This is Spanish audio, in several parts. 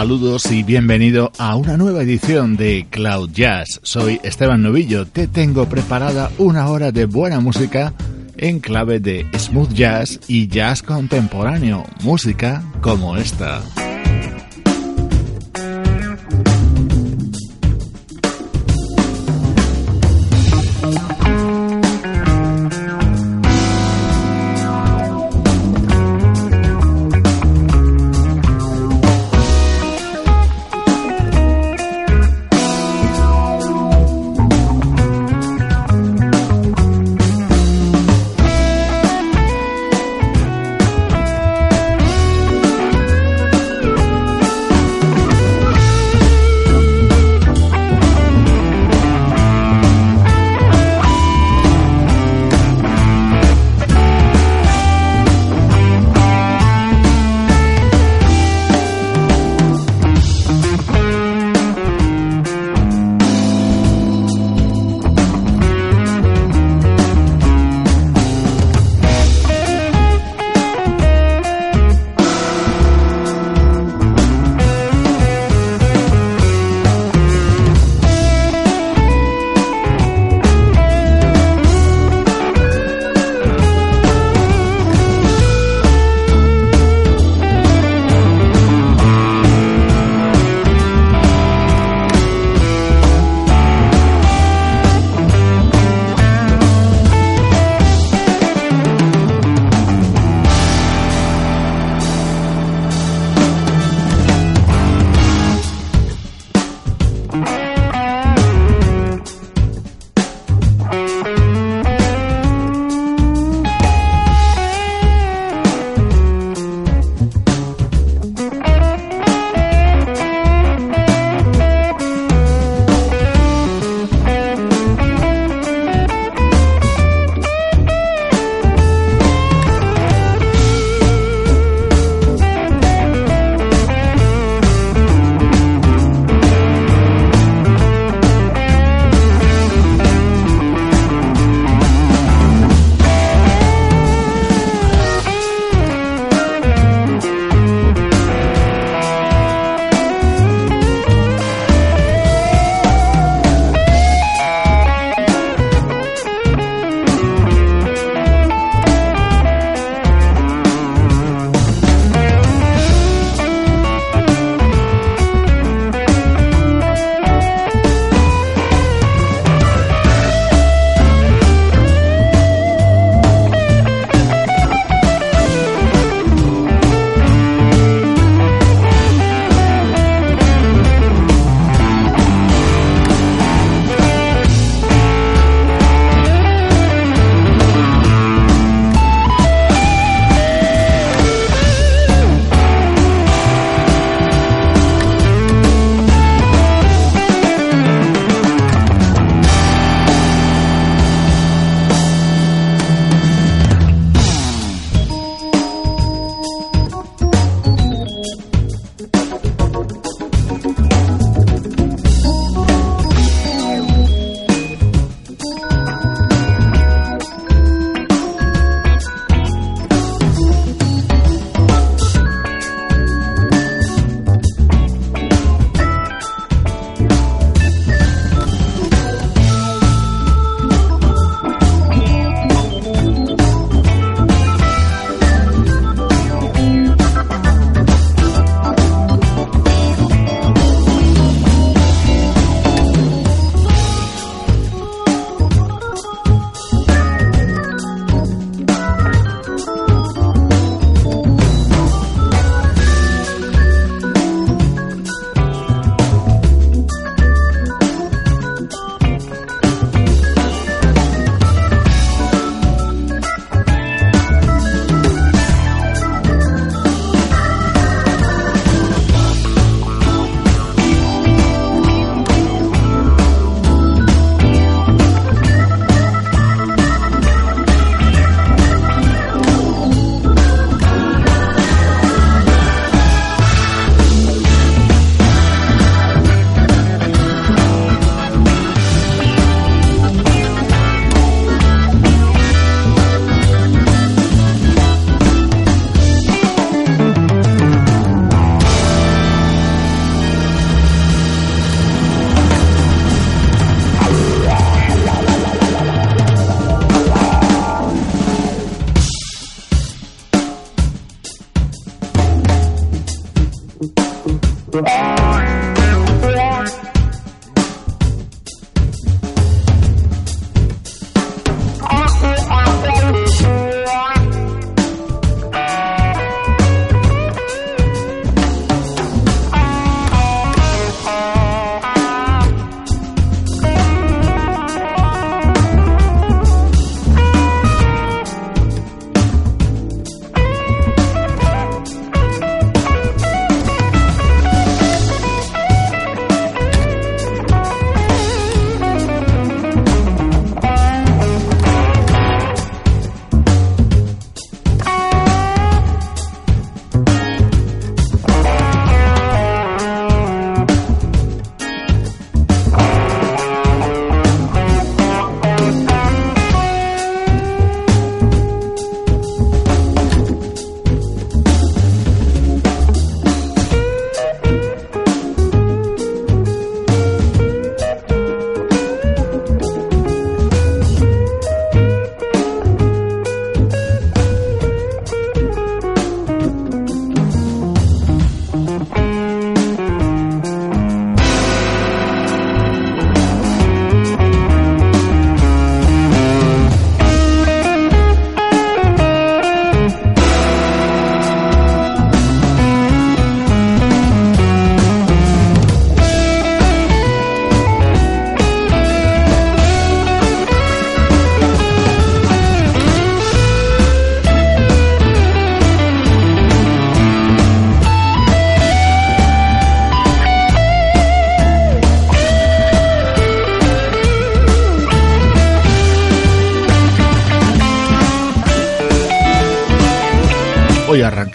Saludos y bienvenido a una nueva edición de Cloud Jazz. Soy Esteban Novillo. Te tengo preparada una hora de buena música en clave de smooth jazz y jazz contemporáneo. Música como esta.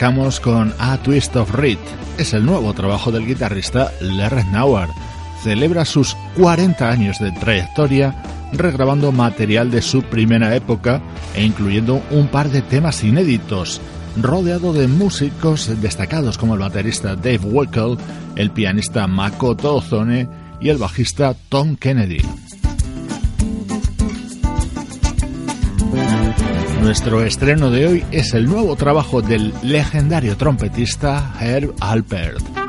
Arrancamos con A Twist of Reed. Es el nuevo trabajo del guitarrista Larry Nauer. Celebra sus 40 años de trayectoria regrabando material de su primera época e incluyendo un par de temas inéditos, rodeado de músicos destacados como el baterista Dave Weckel, el pianista Makoto Ozone y el bajista Tom Kennedy. Nuestro estreno de hoy es el nuevo trabajo del legendario trompetista Herb Alpert.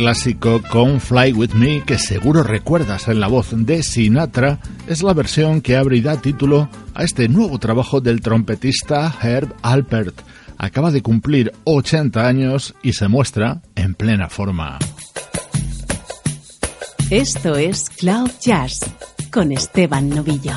Clásico con Fly With Me que seguro recuerdas en la voz de Sinatra es la versión que abre y da título a este nuevo trabajo del trompetista Herb Alpert. Acaba de cumplir 80 años y se muestra en plena forma. Esto es Cloud Jazz con Esteban Novillo.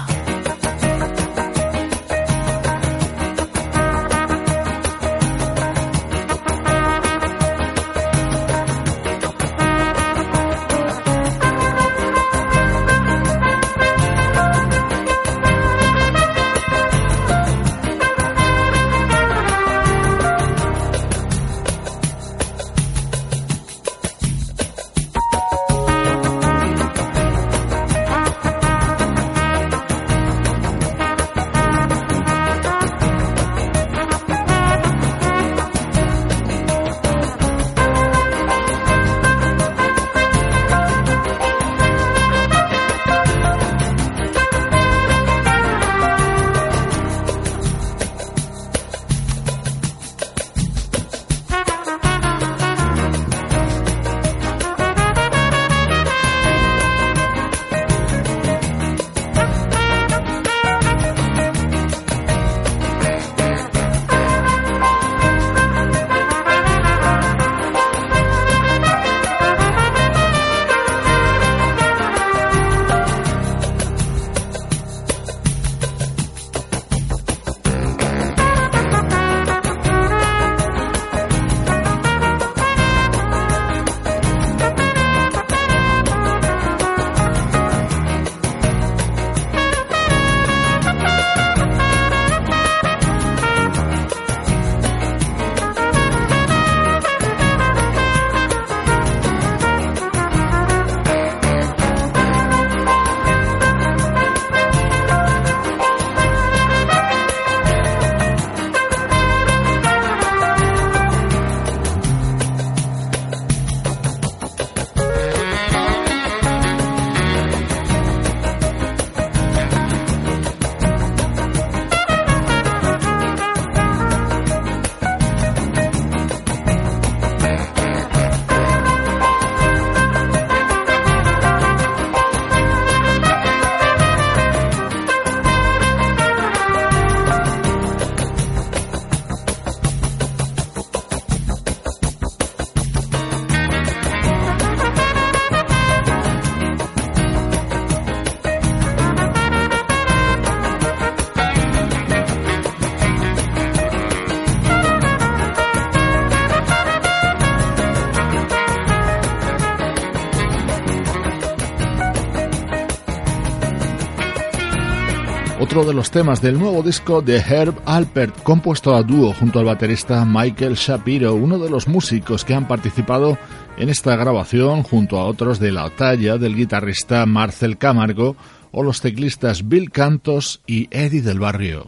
De los temas del nuevo disco de Herb Alpert, compuesto a dúo junto al baterista Michael Shapiro, uno de los músicos que han participado en esta grabación junto a otros de la talla del guitarrista Marcel Camargo o los teclistas Bill Cantos y Eddie del Barrio.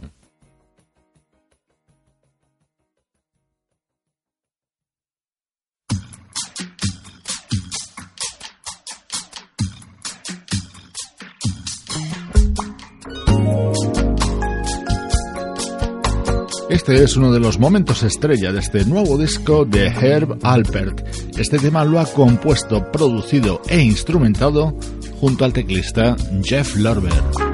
Este es uno de los momentos estrella de este nuevo disco de Herb Alpert. Este tema lo ha compuesto, producido e instrumentado junto al teclista Jeff Lorber.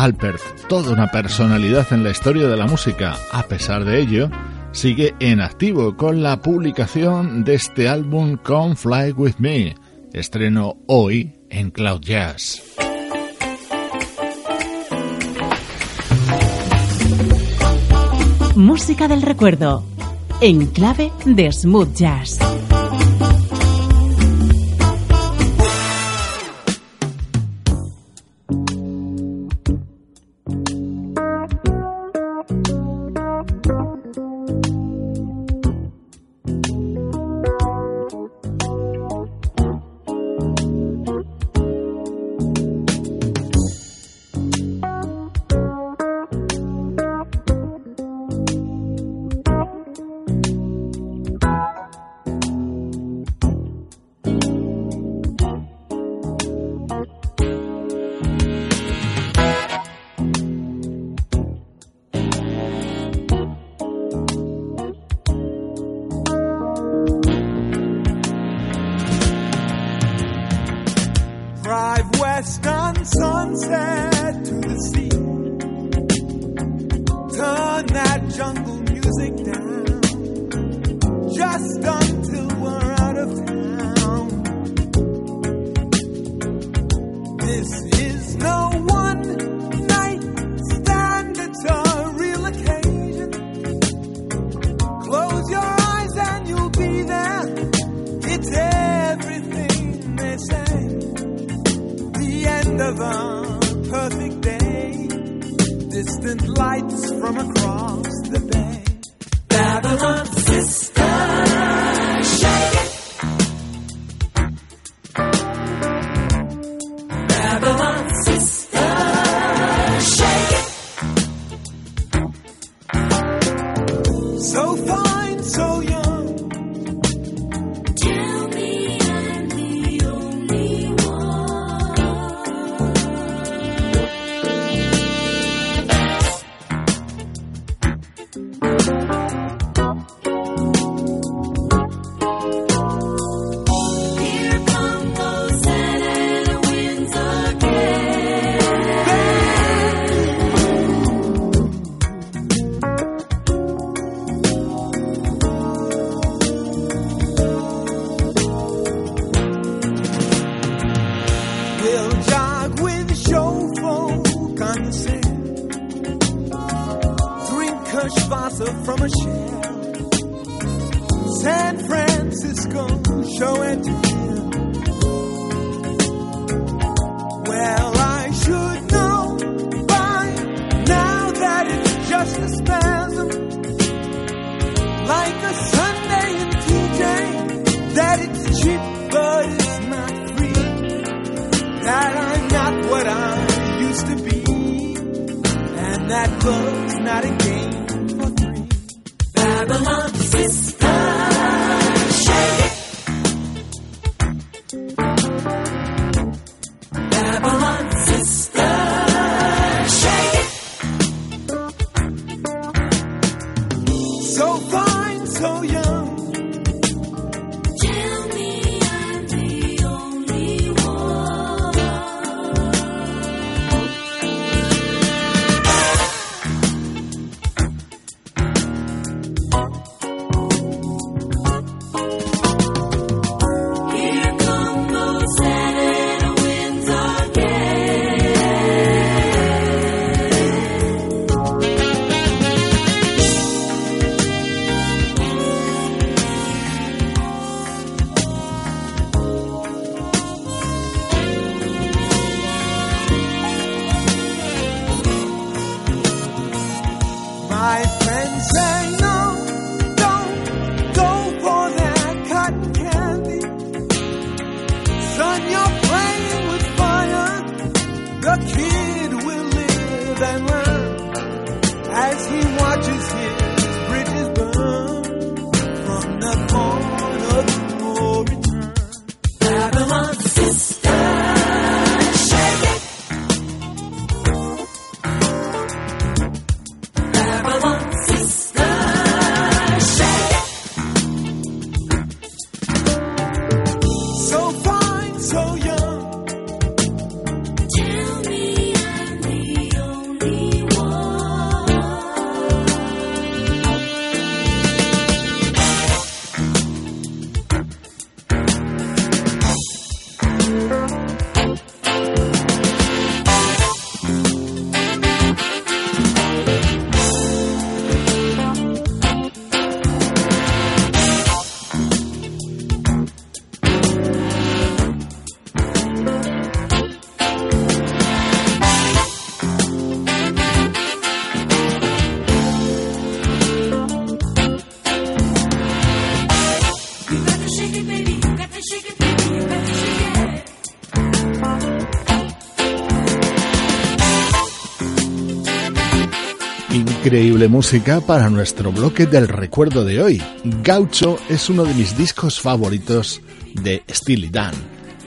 Alpert, toda una personalidad en la historia de la música. A pesar de ello, sigue en activo con la publicación de este álbum Come Fly With Me, estreno hoy en Cloud Jazz. Música del recuerdo, en clave de smooth jazz. my friends no increíble música para nuestro bloque del recuerdo de hoy. Gaucho es uno de mis discos favoritos de Steely Dan.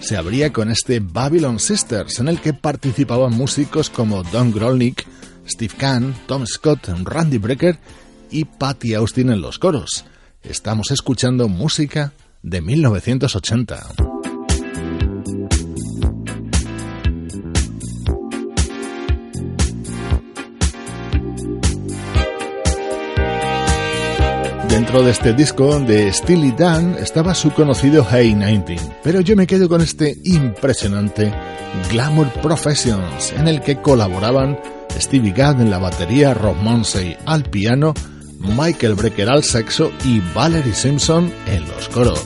Se abría con este Babylon Sisters, en el que participaban músicos como Don Grolnick, Steve Kahn, Tom Scott, Randy Brecker y Patty Austin en los coros. Estamos escuchando música de 1980. De este disco de Steely Dan estaba su conocido Hey 19, pero yo me quedo con este impresionante Glamour Professions, en el que colaboraban Stevie Gadd en la batería, Rob Monsey al piano, Michael Brecker al saxo y Valerie Simpson en los coros.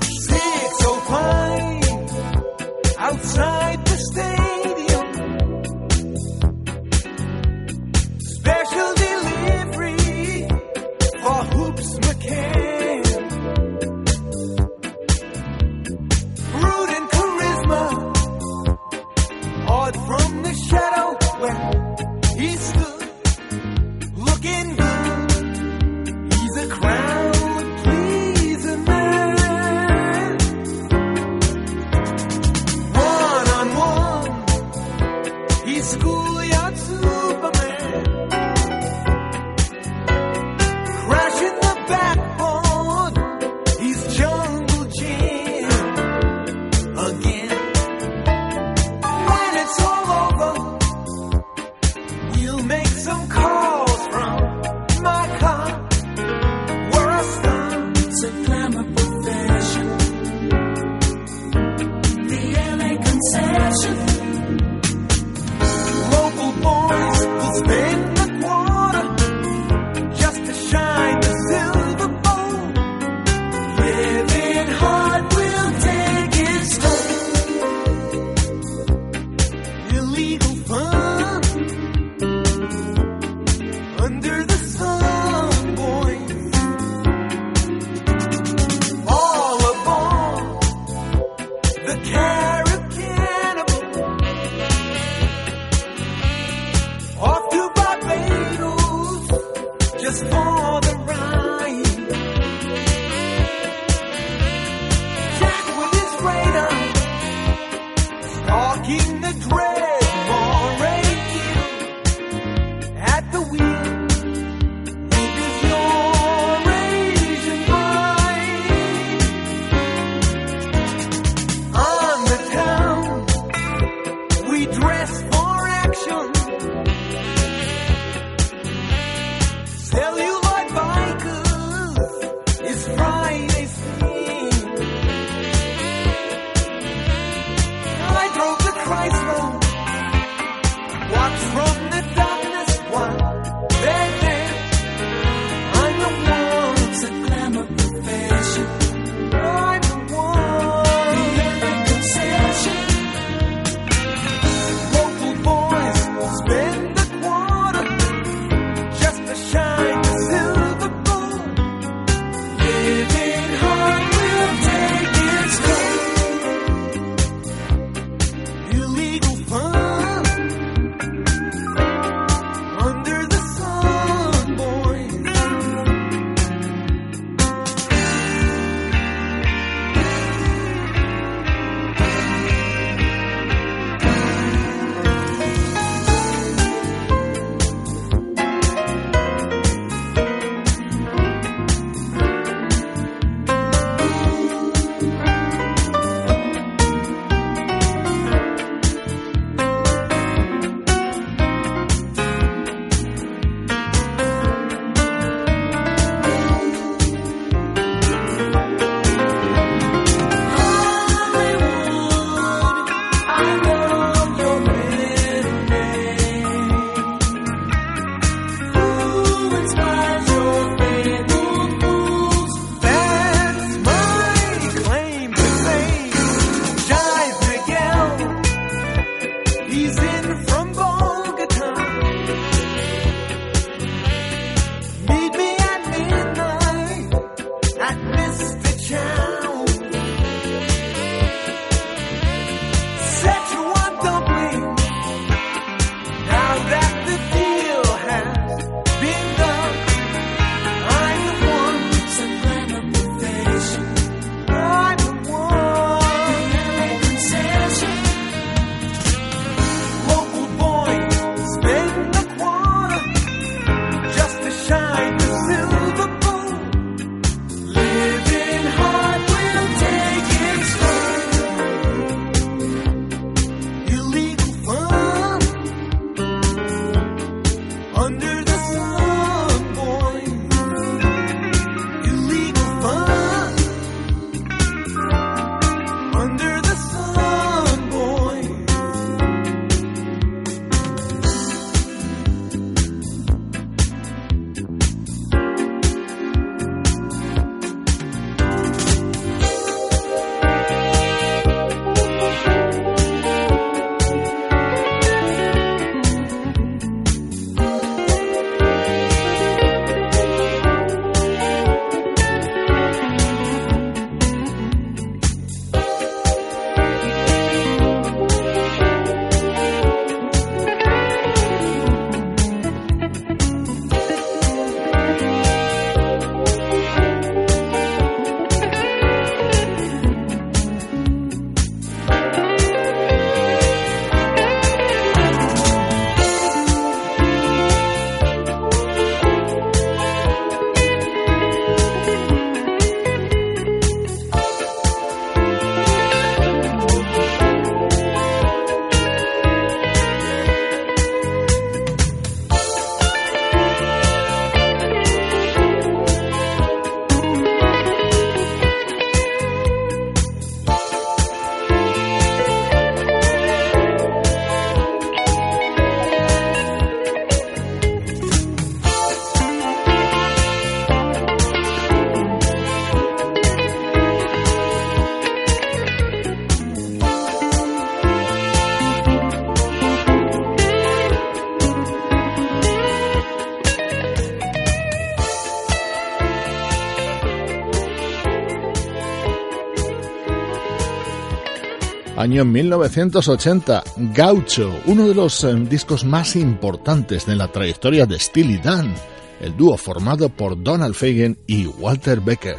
Año 1980, Gaucho, uno de los eh, discos más importantes de la trayectoria de Steely Dan, el dúo formado por Donald Fagen y Walter Becker.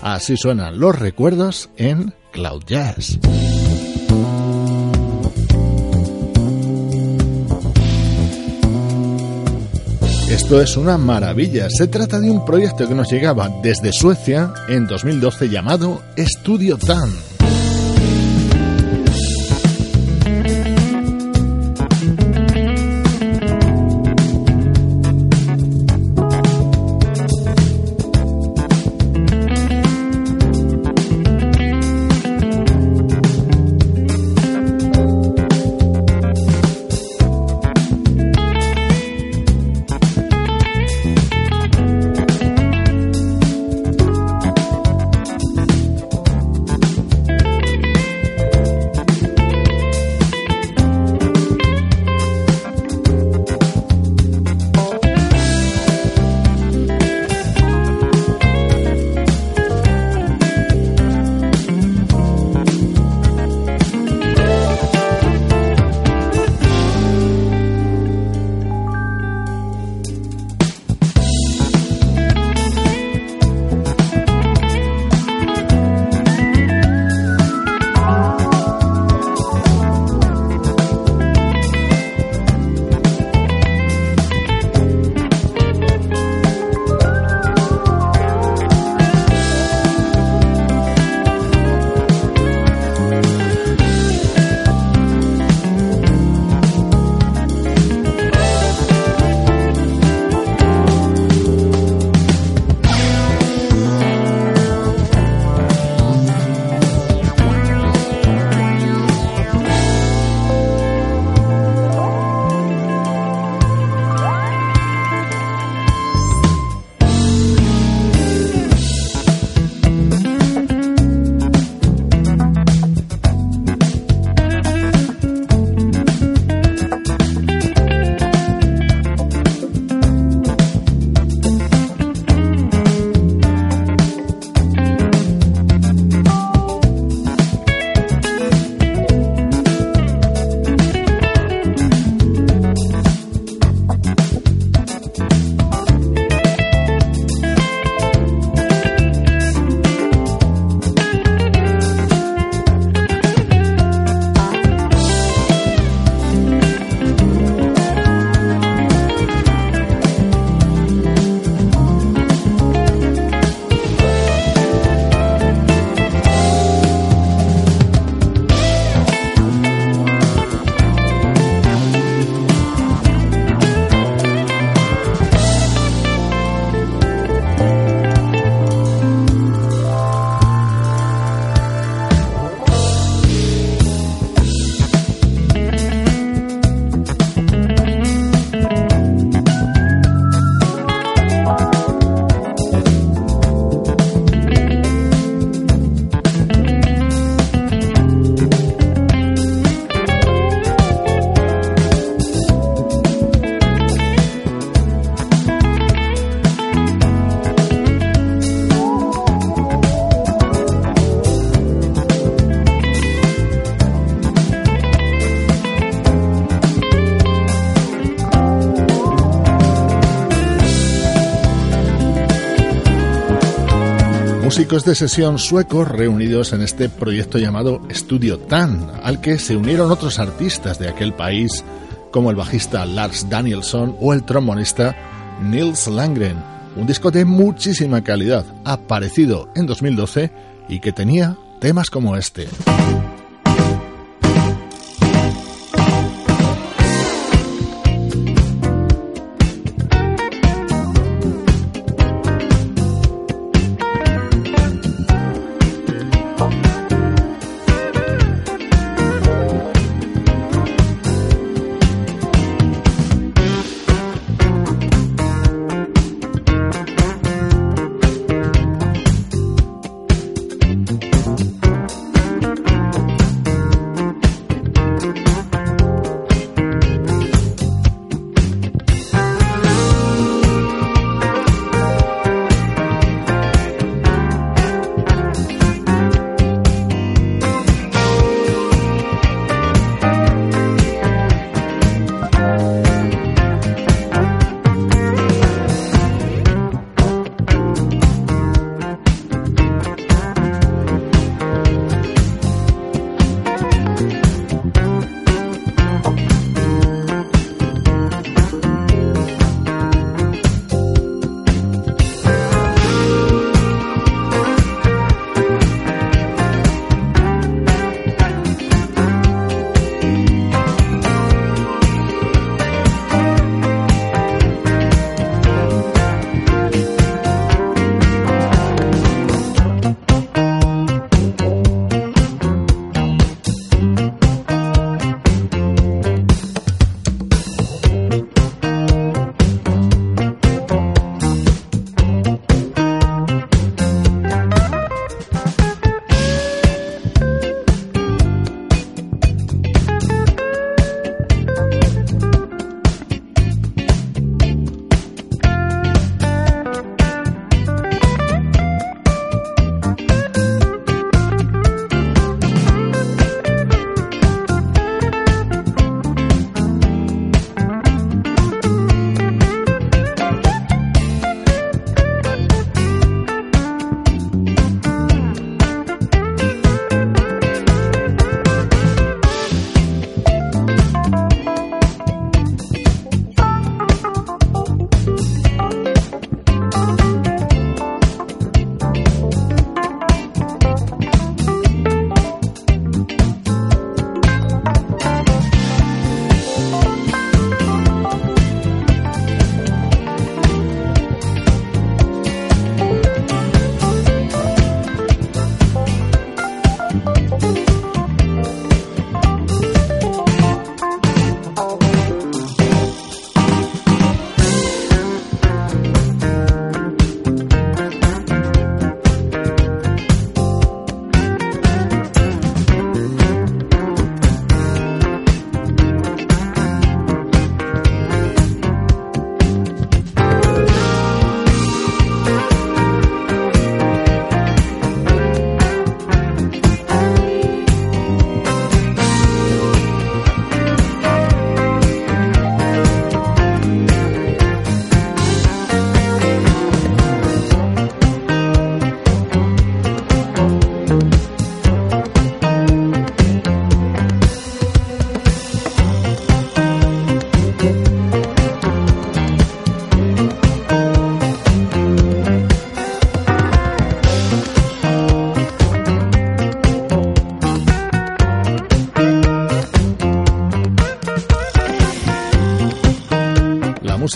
Así suenan los recuerdos en Cloud Jazz. Esto es una maravilla. Se trata de un proyecto que nos llegaba desde Suecia en 2012 llamado Studio Tan. Músicos de sesión suecos reunidos en este proyecto llamado Studio Tan, al que se unieron otros artistas de aquel país como el bajista Lars Danielsson o el trombonista Nils Langren. Un disco de muchísima calidad, aparecido en 2012 y que tenía temas como este.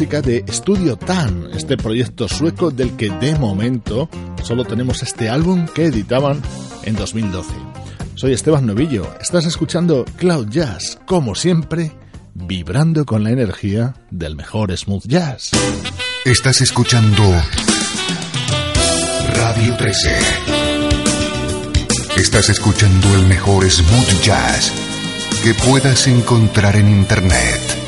De Studio Tan, este proyecto sueco del que de momento solo tenemos este álbum que editaban en 2012. Soy Esteban Novillo, estás escuchando Cloud Jazz, como siempre, vibrando con la energía del mejor smooth jazz. Estás escuchando Radio 13. Estás escuchando el mejor smooth jazz que puedas encontrar en Internet.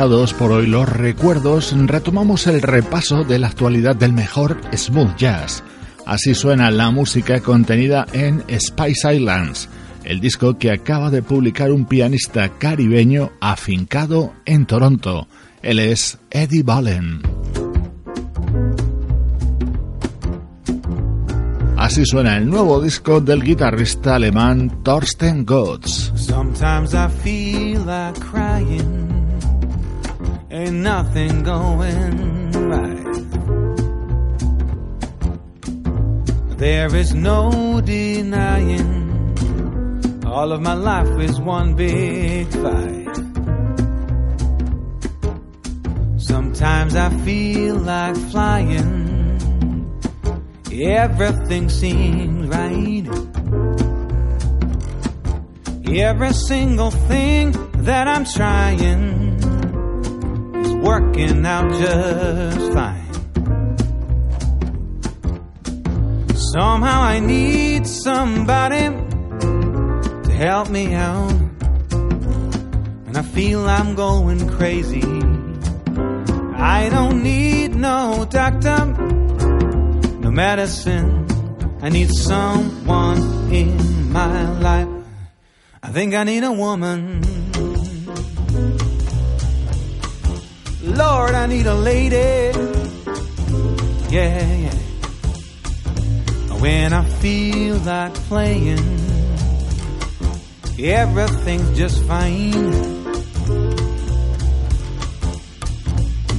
Aparcados por hoy los recuerdos, retomamos el repaso de la actualidad del mejor smooth jazz. Así suena la música contenida en Spice Islands, el disco que acaba de publicar un pianista caribeño afincado en Toronto. Él es Eddie Ballen. Así suena el nuevo disco del guitarrista alemán Thorsten Gotz. Sometimes I feel like crying. Ain't nothing going right. There is no denying. All of my life is one big fight. Sometimes I feel like flying. Everything seems right. Every single thing that I'm trying working out just fine. Somehow I need somebody to help me out. And I feel I'm going crazy. I don't need no doctor no medicine. I need someone in my life. I think I need a woman. Lord, I need a lady. Yeah, yeah. When I feel like playing, everything's just fine.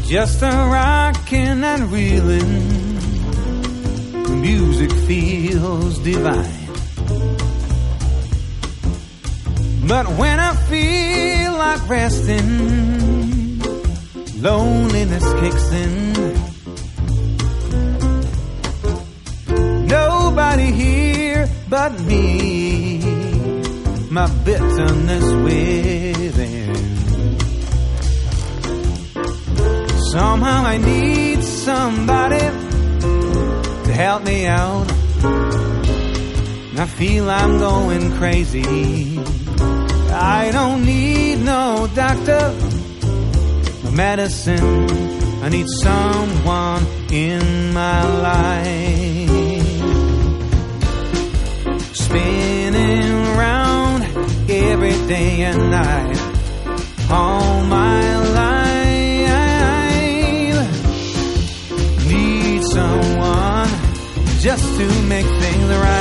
Just a rocking and reeling music feels divine. But when I feel like resting, loneliness kicks in. Nobody here but me, my bitterness within. Somehow I need somebody to help me out. I feel I'm going crazy. I don't need no doctor, medicine. I need someone in my life. Spinning around every day and night. All my life. Need someone just to make things right,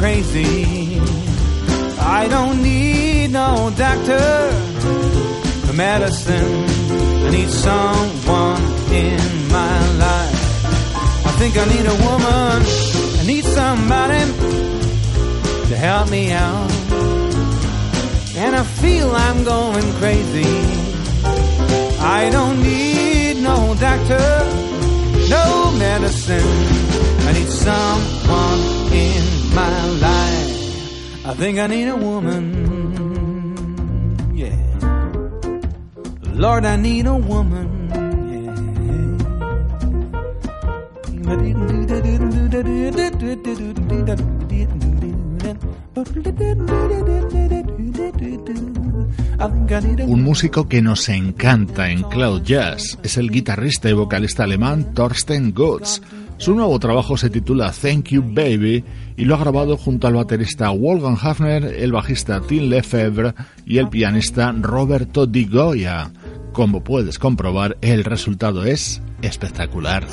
crazy. I don't need no doctor for medicine. I need someone in my life. I think I need a woman. I need somebody to help me out. And I feel I'm going crazy. I don't need no doctor, no medicine. I need someone in Yeah. Lord, I need a woman. Un músico que nos encanta en Cloud Jazz. Es el guitarrista y vocalista alemán Thorsten Gotz Su nuevo trabajo se titula Thank You Baby y lo ha grabado junto al baterista Wolfgang Hafner, el bajista Tim Lefebvre y el pianista Roberto Di Goya. Como puedes comprobar, el resultado es espectacular.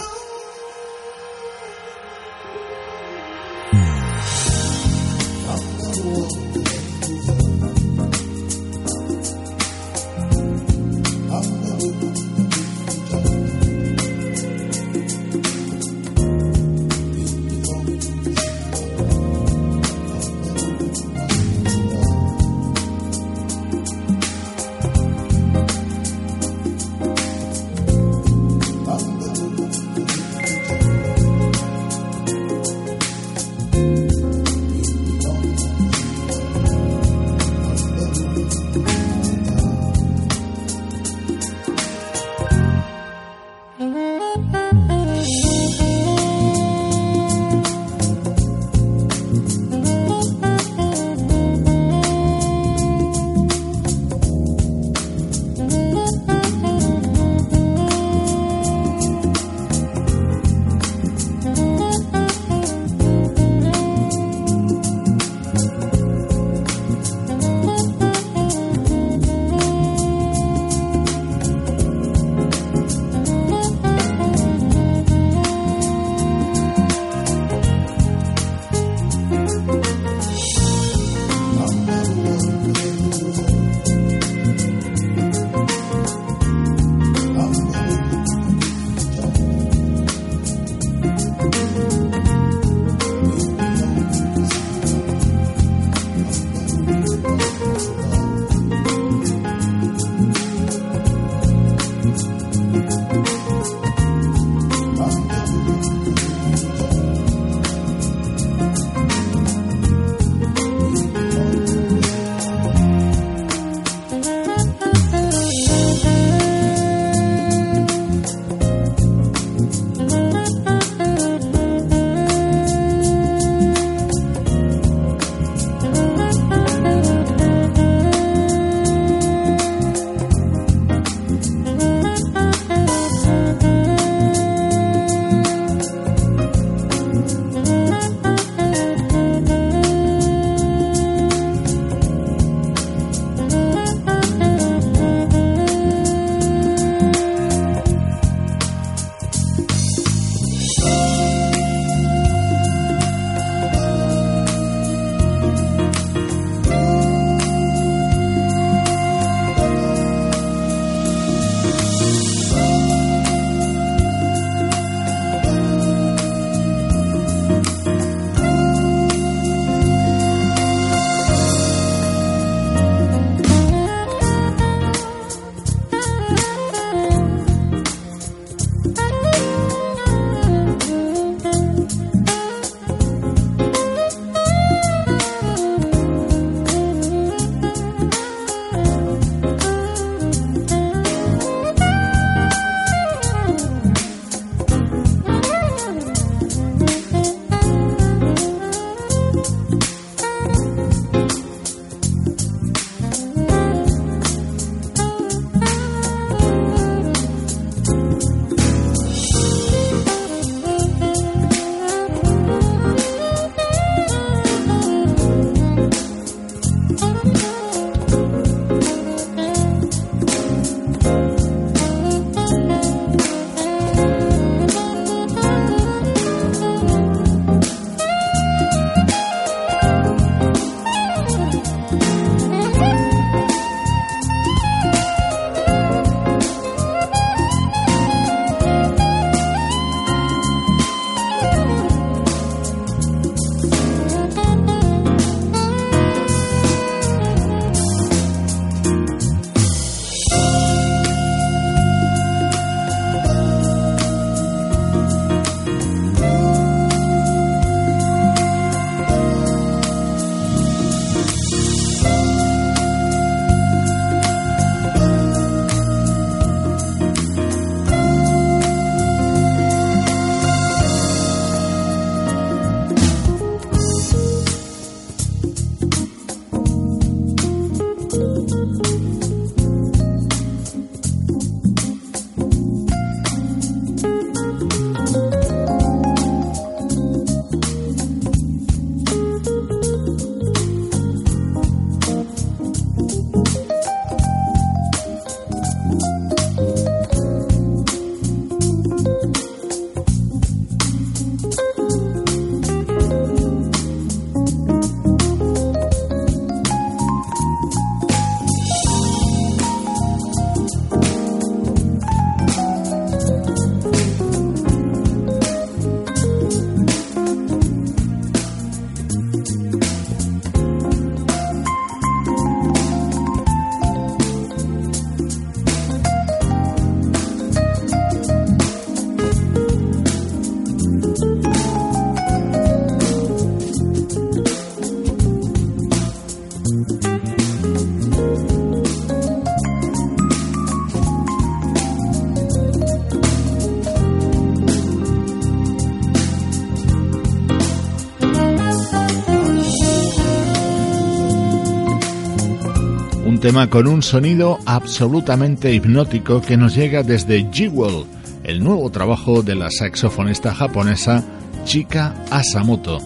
Tema con un sonido absolutamente hipnótico que nos llega desde Jewel, el nuevo trabajo de la saxofonista japonesa Chika Asamoto.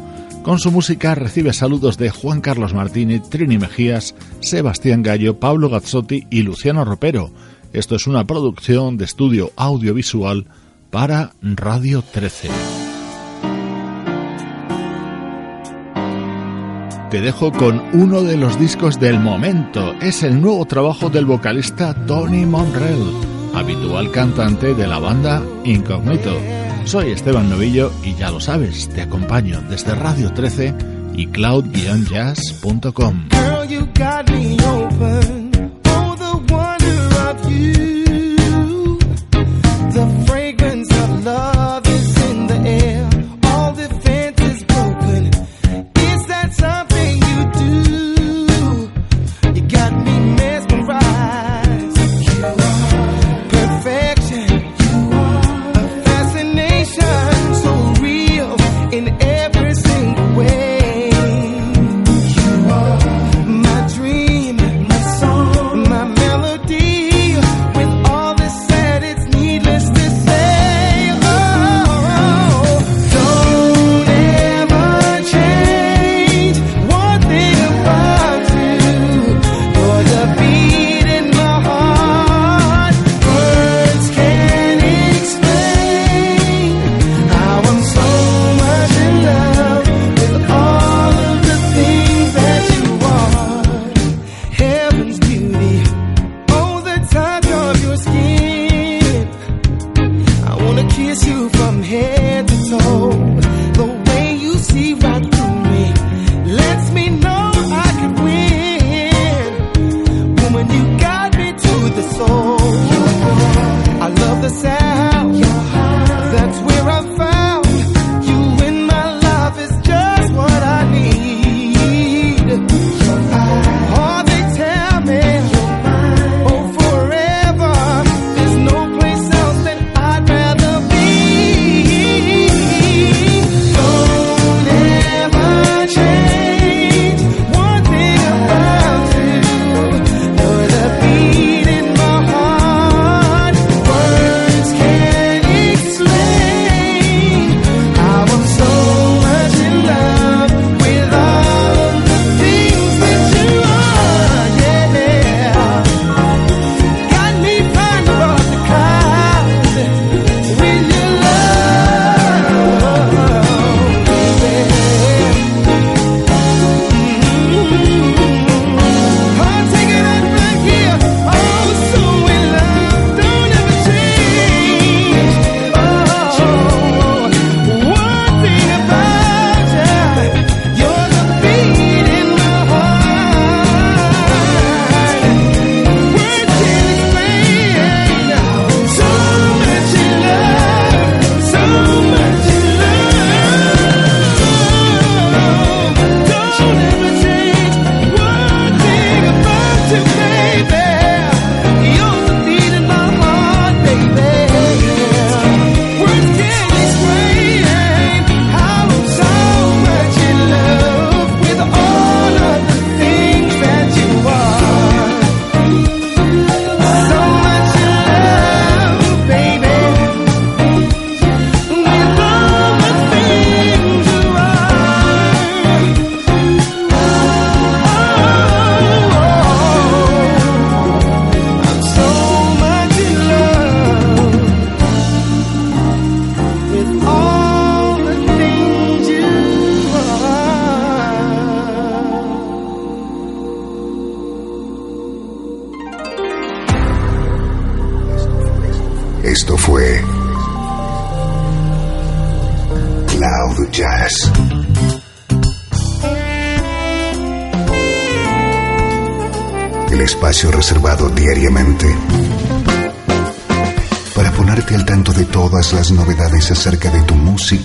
Con su música recibe saludos de Juan Carlos Martínez, Trini Mejías, Sebastián Gallo, Pablo Gazzotti y Luciano Ropero. Esto es una producción de estudio audiovisual para Radio 13. Te dejo con uno de los discos del momento. Es el nuevo trabajo del vocalista Tony Monrell, habitual cantante de la banda Incognito. Soy Esteban Novillo y ya lo sabes, te acompaño desde Radio 13 y cloud-jazz.com.